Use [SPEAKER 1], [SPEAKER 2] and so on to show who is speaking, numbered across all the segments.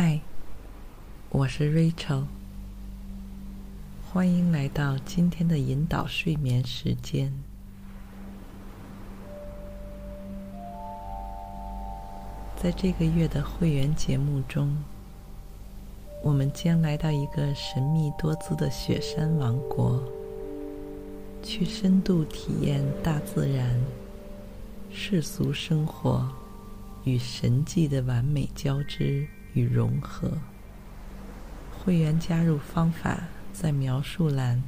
[SPEAKER 1] 嗨，我是 Rachel，欢迎来到今天的引导睡眠时间。在这个月的会员节目中，我们将来到一个神秘多姿的雪山王国，去深度体验大自然、世俗生活与神迹的完美交织。与融合。会员加入方法在描述栏，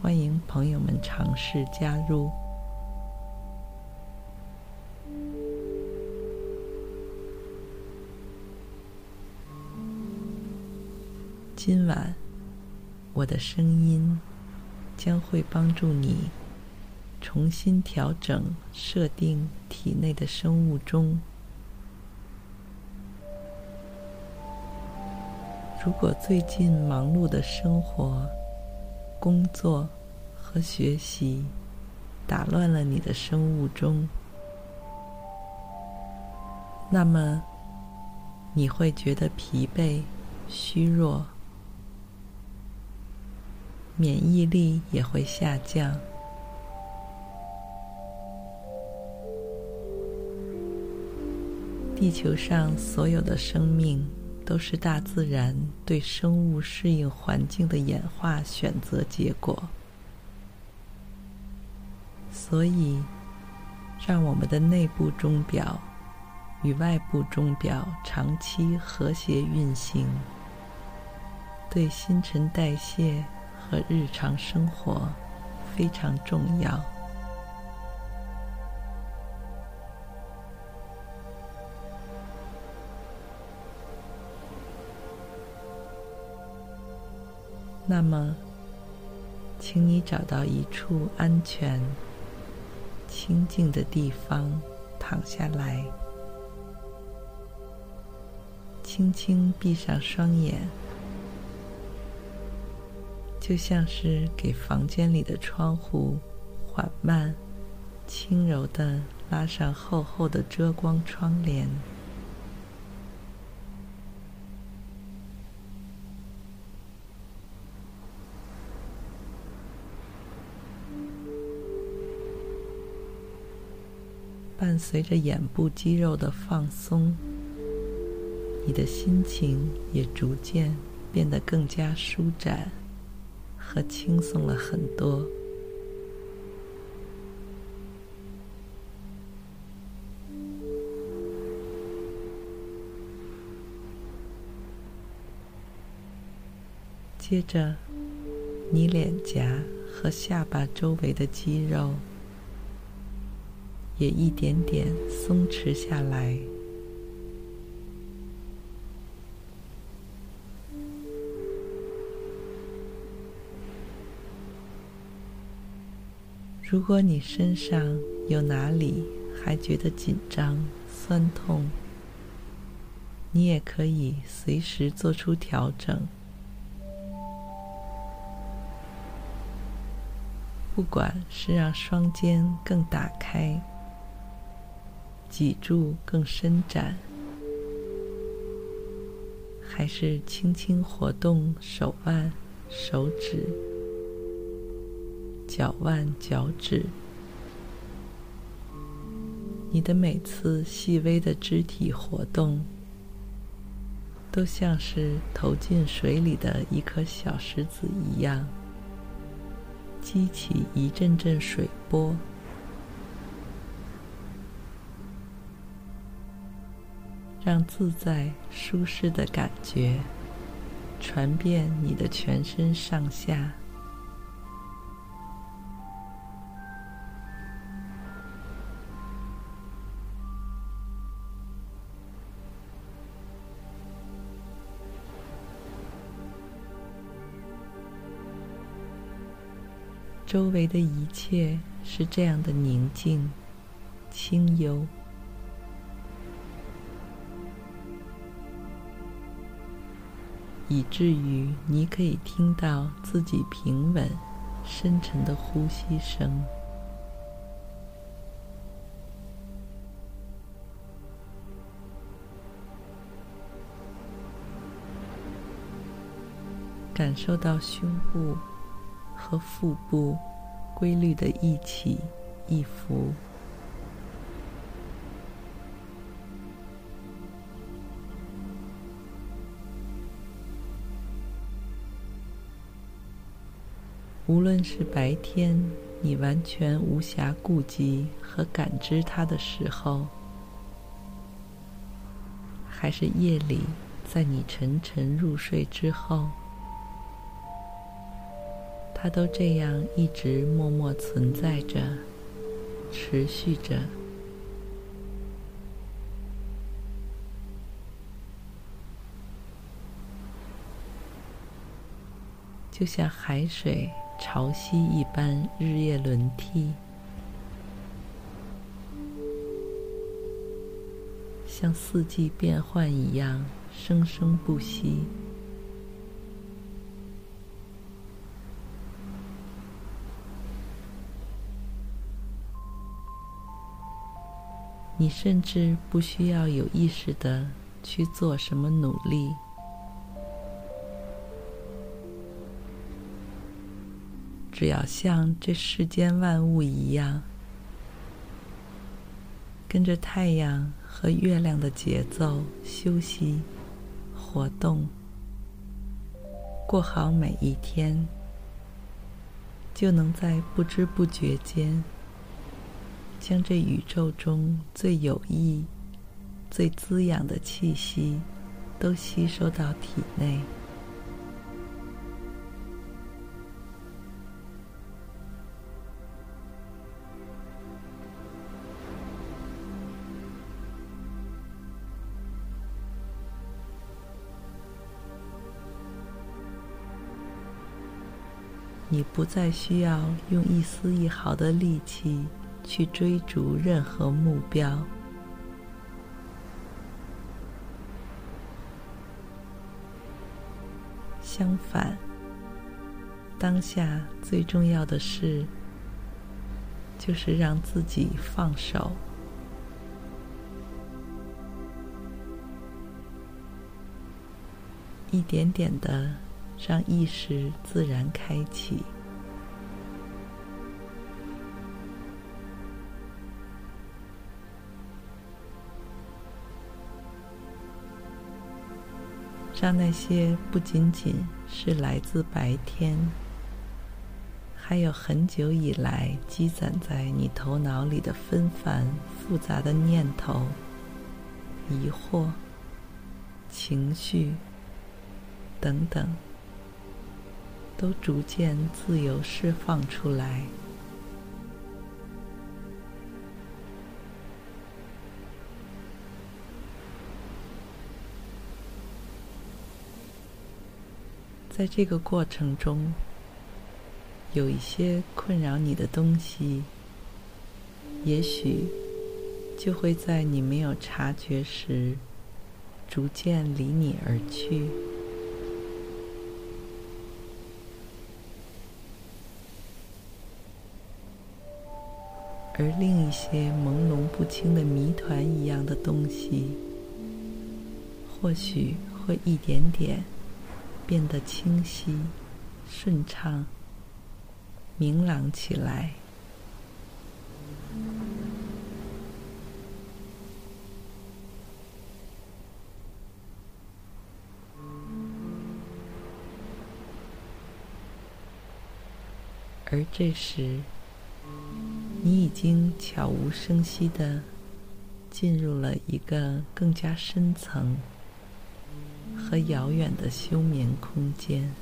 [SPEAKER 1] 欢迎朋友们尝试加入。今晚，我的声音将会帮助你重新调整设定体内的生物钟。如果最近忙碌的生活、工作和学习打乱了你的生物钟，那么你会觉得疲惫、虚弱，免疫力也会下降。地球上所有的生命，都是大自然对生物适应环境的演化选择结果，所以让我们的内部钟表与外部钟表长期和谐运行，对新陈代谢和日常生活非常重要。那么，请你找到一处安全、清静的地方躺下来，轻轻闭上双眼，就像是给房间里的窗户缓慢、轻柔地拉上厚厚的遮光窗帘。伴随着眼部肌肉的放松，你的心情也逐渐变得更加舒展和轻松了很多。接着，你脸颊和下巴周围的肌肉。也一点点松弛下来。如果你身上有哪里还觉得紧张、酸痛，你也可以随时做出调整。不管是让双肩更打开。脊柱更伸展，还是轻轻活动手腕、手指、脚腕、脚趾？你的每次细微的肢体活动，都像是投进水里的一颗小石子一样，激起一阵阵水波。让自在舒适的感觉传遍你的全身上下。周围的一切是这样的宁静清幽。以至于你可以听到自己平稳、深沉的呼吸声。感受到胸部和腹部规律的一起一伏，无论是白天你完全无暇顾及和感知它的时候，还是夜里在你沉沉入睡之后。它都这样一直默默存在着，持续着，就像海水潮汐一般，日夜轮替，像四季变换一样，生生不息。你甚至不需要有意识的去做什么努力，只要像这世间万物一样，跟着太阳和月亮的节奏休息、活动，过好每一天，就能在不知不觉间。将这宇宙中最有益、最滋养的气息都吸收到体内。你不再需要用一丝一毫的力气。去追逐任何目标。相反，当下最重要的事，就是让自己放手，一点点的让意识自然开启。让那些不仅仅是来自白天，还有很久以来积攒在你头脑里的纷繁复杂的念头、疑惑、情绪等等，都逐渐自由释放出来。在这个过程中，有一些困扰你的东西，也许就会在你没有察觉时，逐渐离你而去。而另一些朦胧不清的谜团一样的东西，或许会一点点。变得清晰、顺畅、明朗起来，而这时，你已经悄无声息地进入了一个更加深层。和遥远的休眠空间，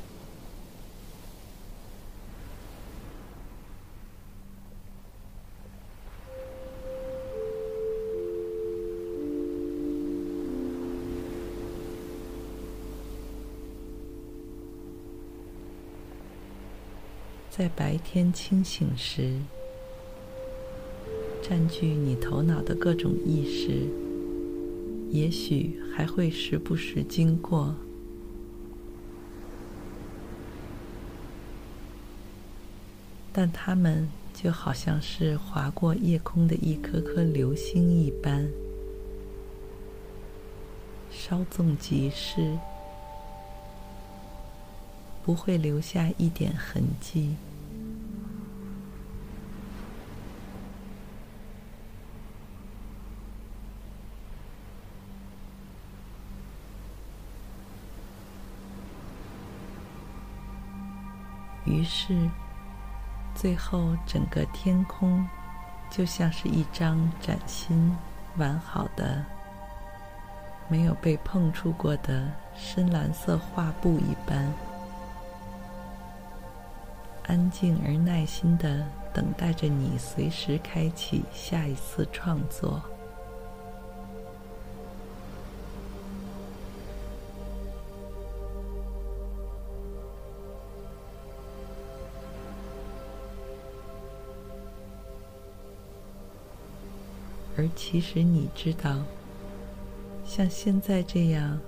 [SPEAKER 1] 在白天清醒时，占据你头脑的各种意识，也许还会时不时经过，但它们就好像是划过夜空的一颗颗流星一般，稍纵即逝。不会留下一点痕迹。于是，最后整个天空就像是一张崭新、完好的、没有被碰触过的深蓝色画布一般。安静而耐心的等待着你，随时开启下一次创作。而其实你知道，像现在这样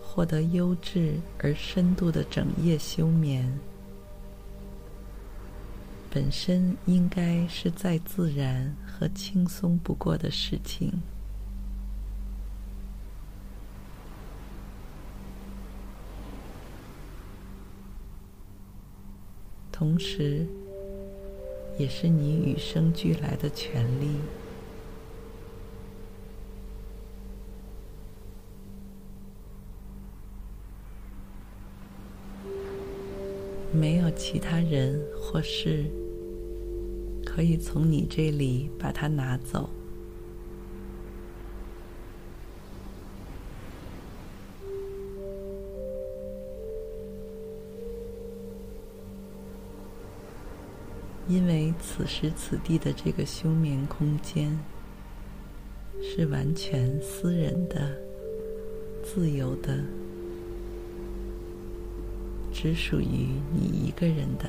[SPEAKER 1] 获得优质而深度的整夜休眠。本身应该是再自然和轻松不过的事情，同时，也是你与生俱来的权利。没有其他人或事可以从你这里把它拿走。因为此时此地的这个休眠空间是完全私人的、自由的。只属于你一个人的，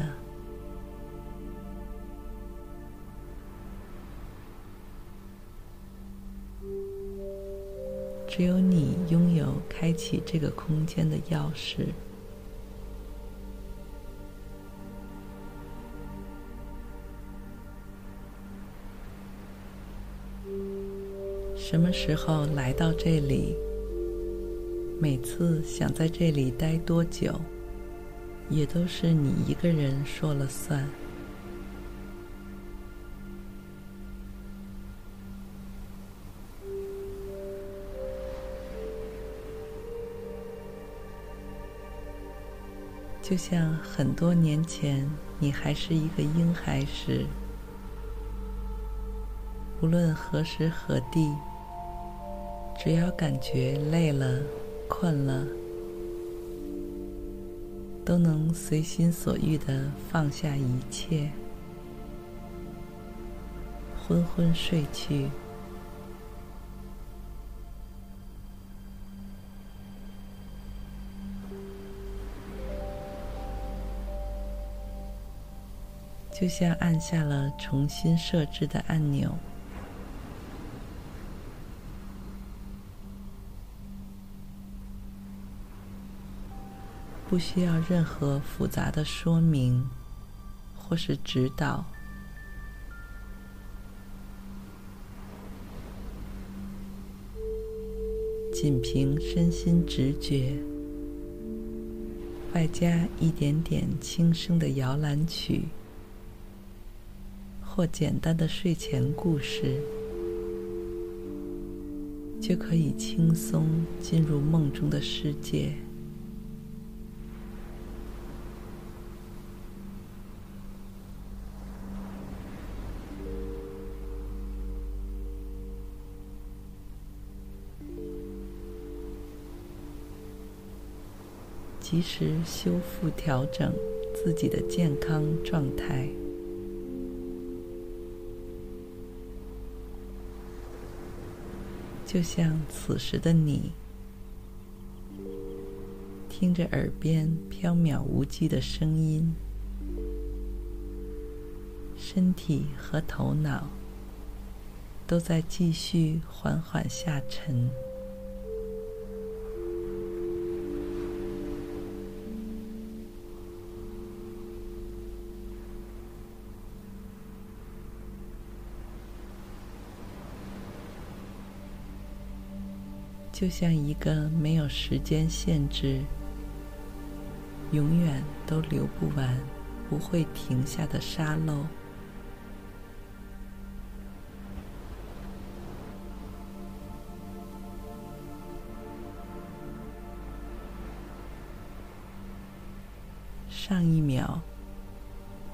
[SPEAKER 1] 只有你拥有开启这个空间的钥匙。什么时候来到这里？每次想在这里待多久？也都是你一个人说了算。就像很多年前，你还是一个婴孩时，无论何时何地，只要感觉累了、困了。都能随心所欲的放下一切，昏昏睡去，就像按下了重新设置的按钮。不需要任何复杂的说明或是指导，仅凭身心直觉，外加一点点轻声的摇篮曲，或简单的睡前故事，就可以轻松进入梦中的世界。及时修复、调整自己的健康状态，就像此时的你，听着耳边飘渺无际的声音，身体和头脑都在继续缓缓下沉。就像一个没有时间限制、永远都流不完、不会停下的沙漏，上一秒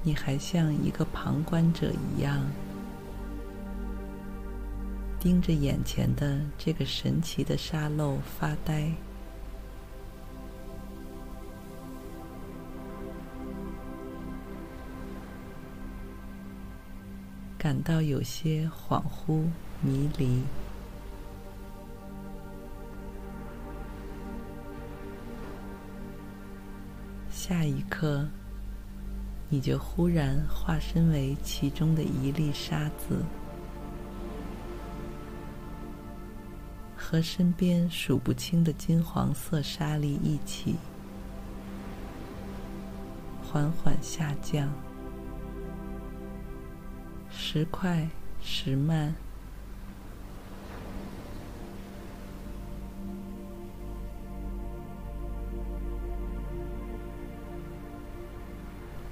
[SPEAKER 1] 你还像一个旁观者一样。盯着眼前的这个神奇的沙漏发呆，感到有些恍惚迷离。下一刻，你就忽然化身为其中的一粒沙子。和身边数不清的金黄色沙粒一起，缓缓下降，时快时慢，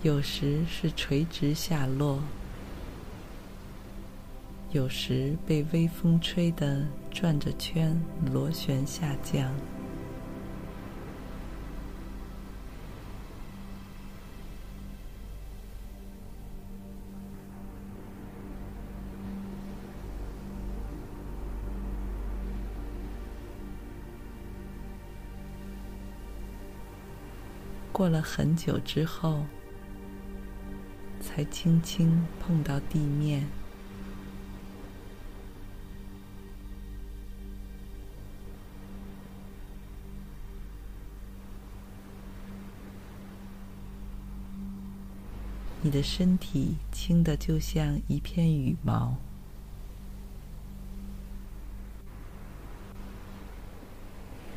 [SPEAKER 1] 有时是垂直下落。有时被微风吹得转着圈，螺旋下降。过了很久之后，才轻轻碰到地面。你的身体轻的就像一片羽毛，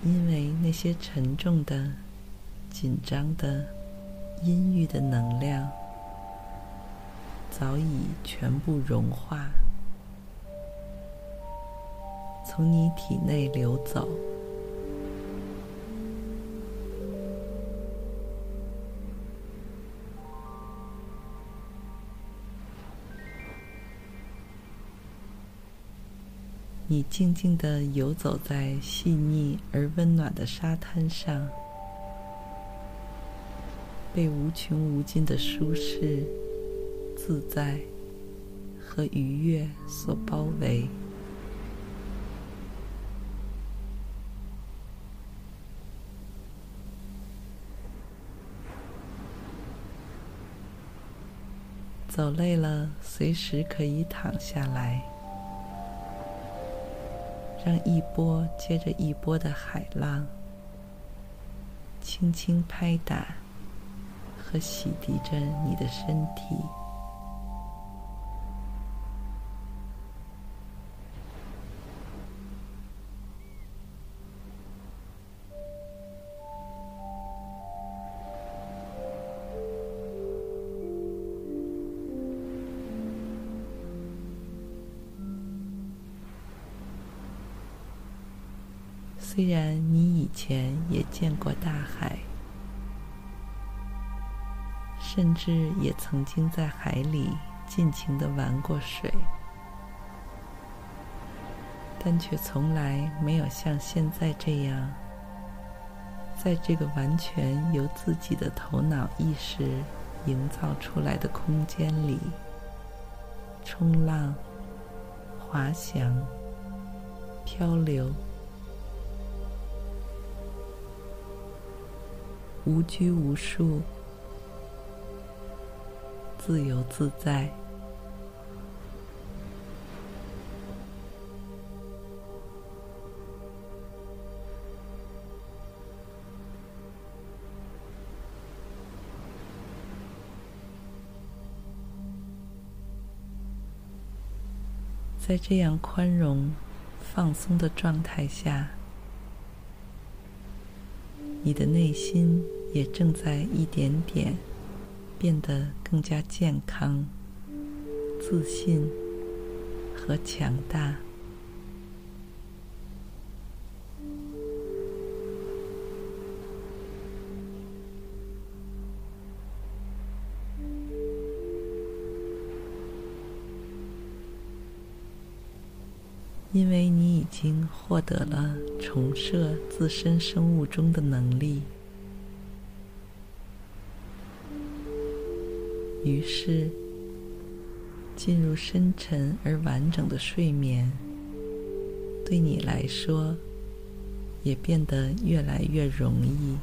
[SPEAKER 1] 因为那些沉重的、紧张的、阴郁的能量早已全部融化，从你体内流走。你静静地游走在细腻而温暖的沙滩上，被无穷无尽的舒适、自在和愉悦所包围。走累了，随时可以躺下来。让一波接着一波的海浪轻轻拍打和洗涤着你的身体。虽然你以前也见过大海，甚至也曾经在海里尽情地玩过水，但却从来没有像现在这样，在这个完全由自己的头脑意识营造出来的空间里，冲浪、滑翔、漂流。无拘无束，自由自在。在这样宽容、放松的状态下，你的内心也正在一点点变得更加健康、自信和强大。因为你已经获得了重设自身生物钟的能力，于是进入深沉而完整的睡眠，对你来说也变得越来越容易。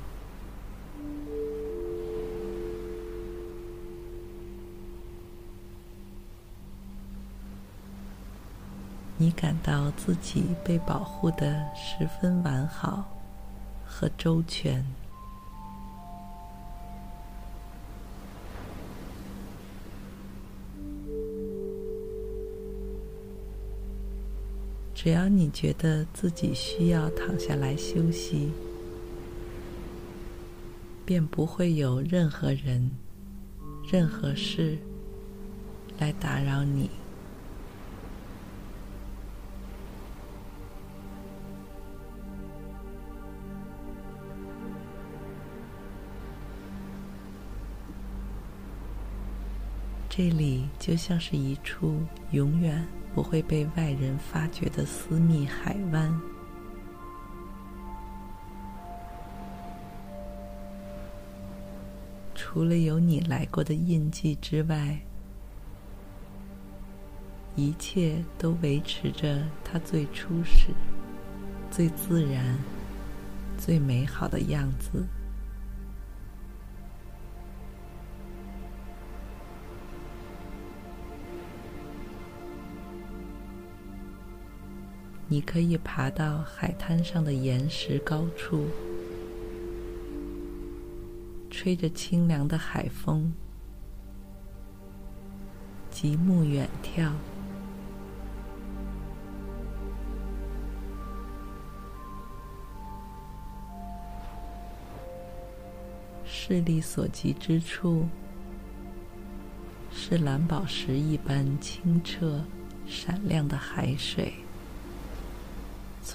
[SPEAKER 1] 你感到自己被保护的十分完好和周全。只要你觉得自己需要躺下来休息，便不会有任何人、任何事来打扰你。这里就像是一处永远不会被外人发觉的私密海湾。除了有你来过的印记之外，一切都维持着它最初始、最自然、最美好的样子。你可以爬到海滩上的岩石高处，吹着清凉的海风，极目远眺，视力所及之处是蓝宝石一般清澈、闪亮的海水。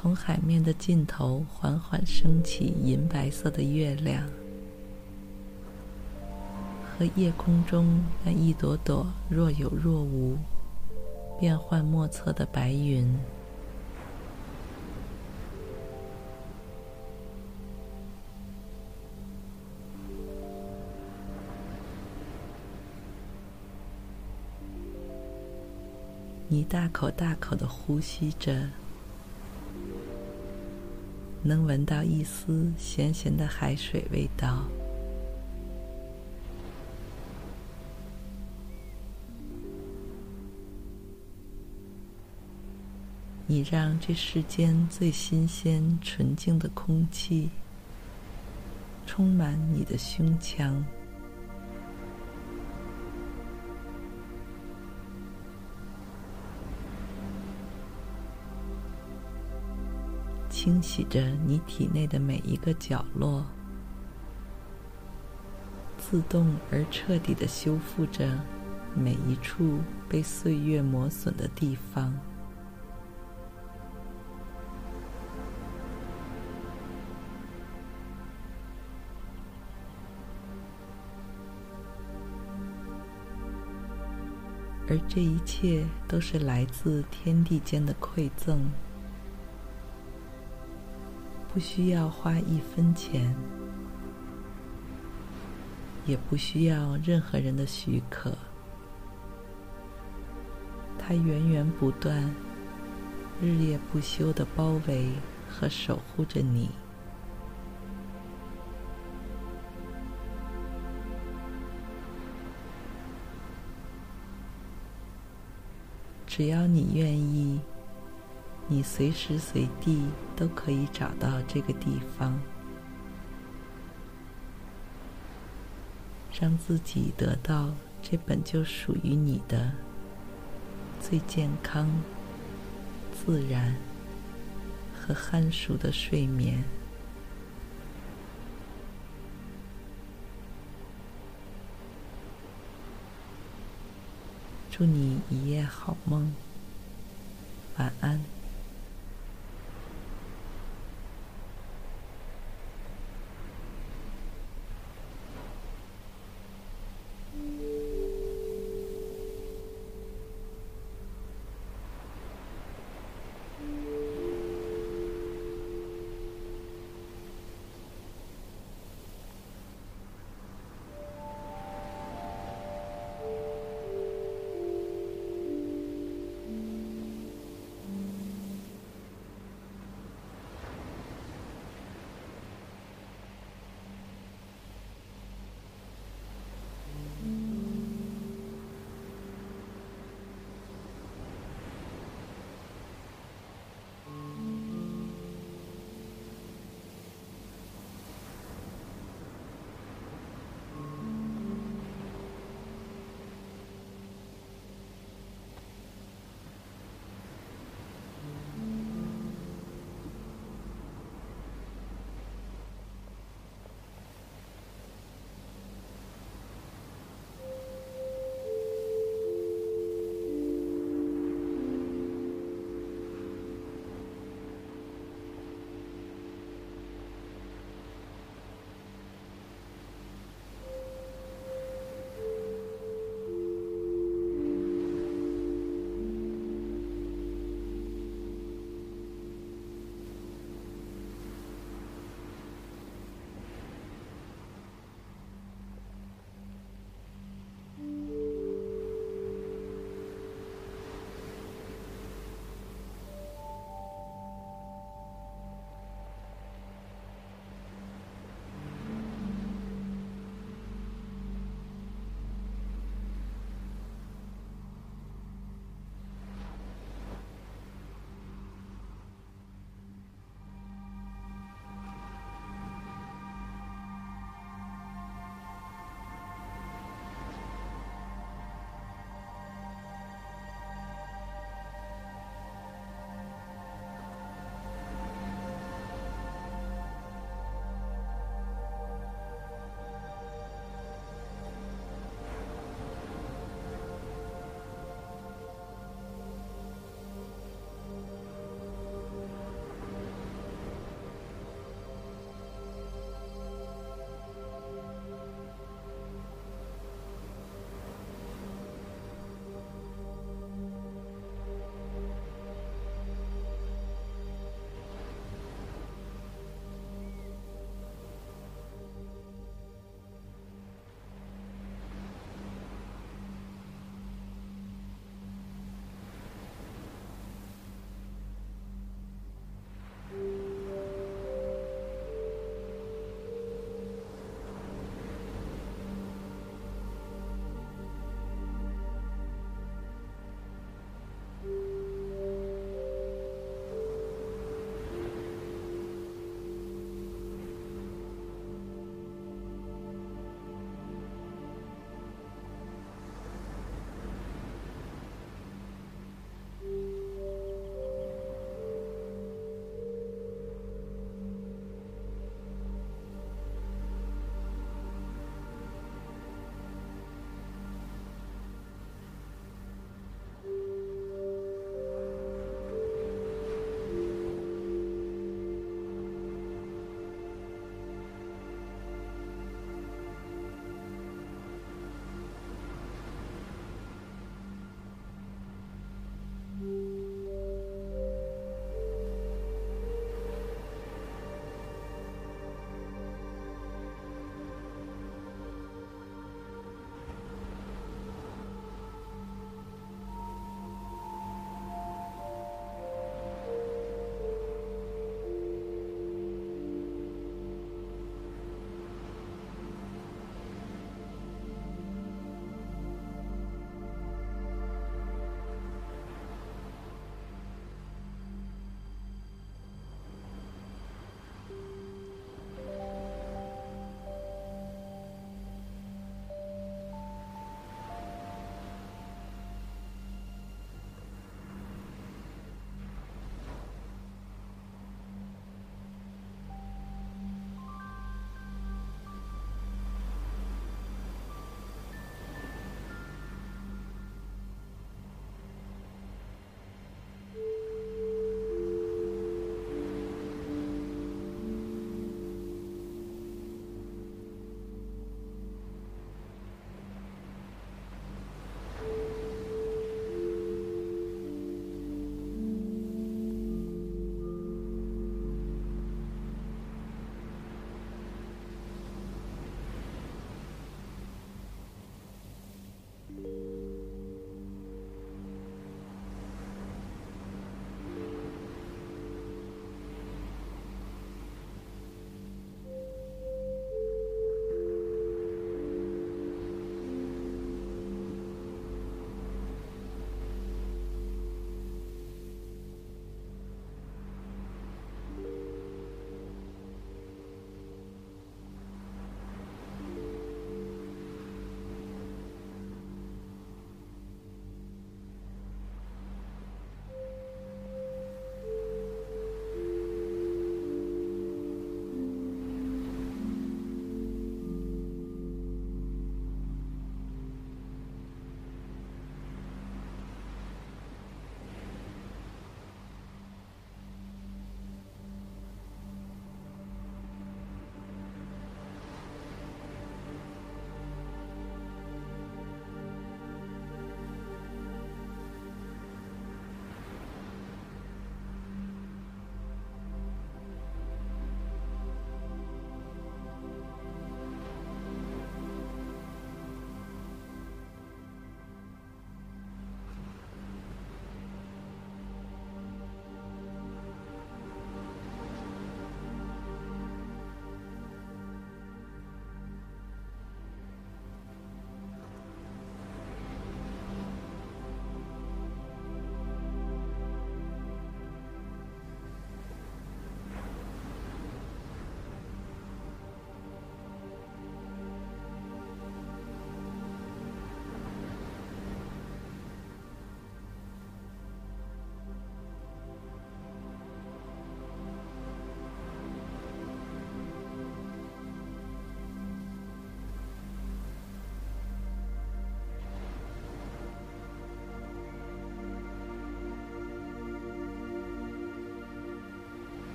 [SPEAKER 1] 从海面的尽头缓缓升起银白色的月亮，和夜空中那一朵朵若有若无、变幻莫测的白云。你大口大口的呼吸着。能闻到一丝咸咸的海水味道。你让这世间最新鲜、纯净的空气充满你的胸腔。清洗着你体内的每一个角落，自动而彻底的修复着每一处被岁月磨损的地方。而这一切都是来自天地间的馈赠。不需要花一分钱，也不需要任何人的许可，它源源不断、日夜不休的包围和守护着你。只要你愿意。你随时随地都可以找到这个地方，让自己得到这本就属于你的最健康、自然和酣熟的睡眠。祝你一夜好梦，晚安。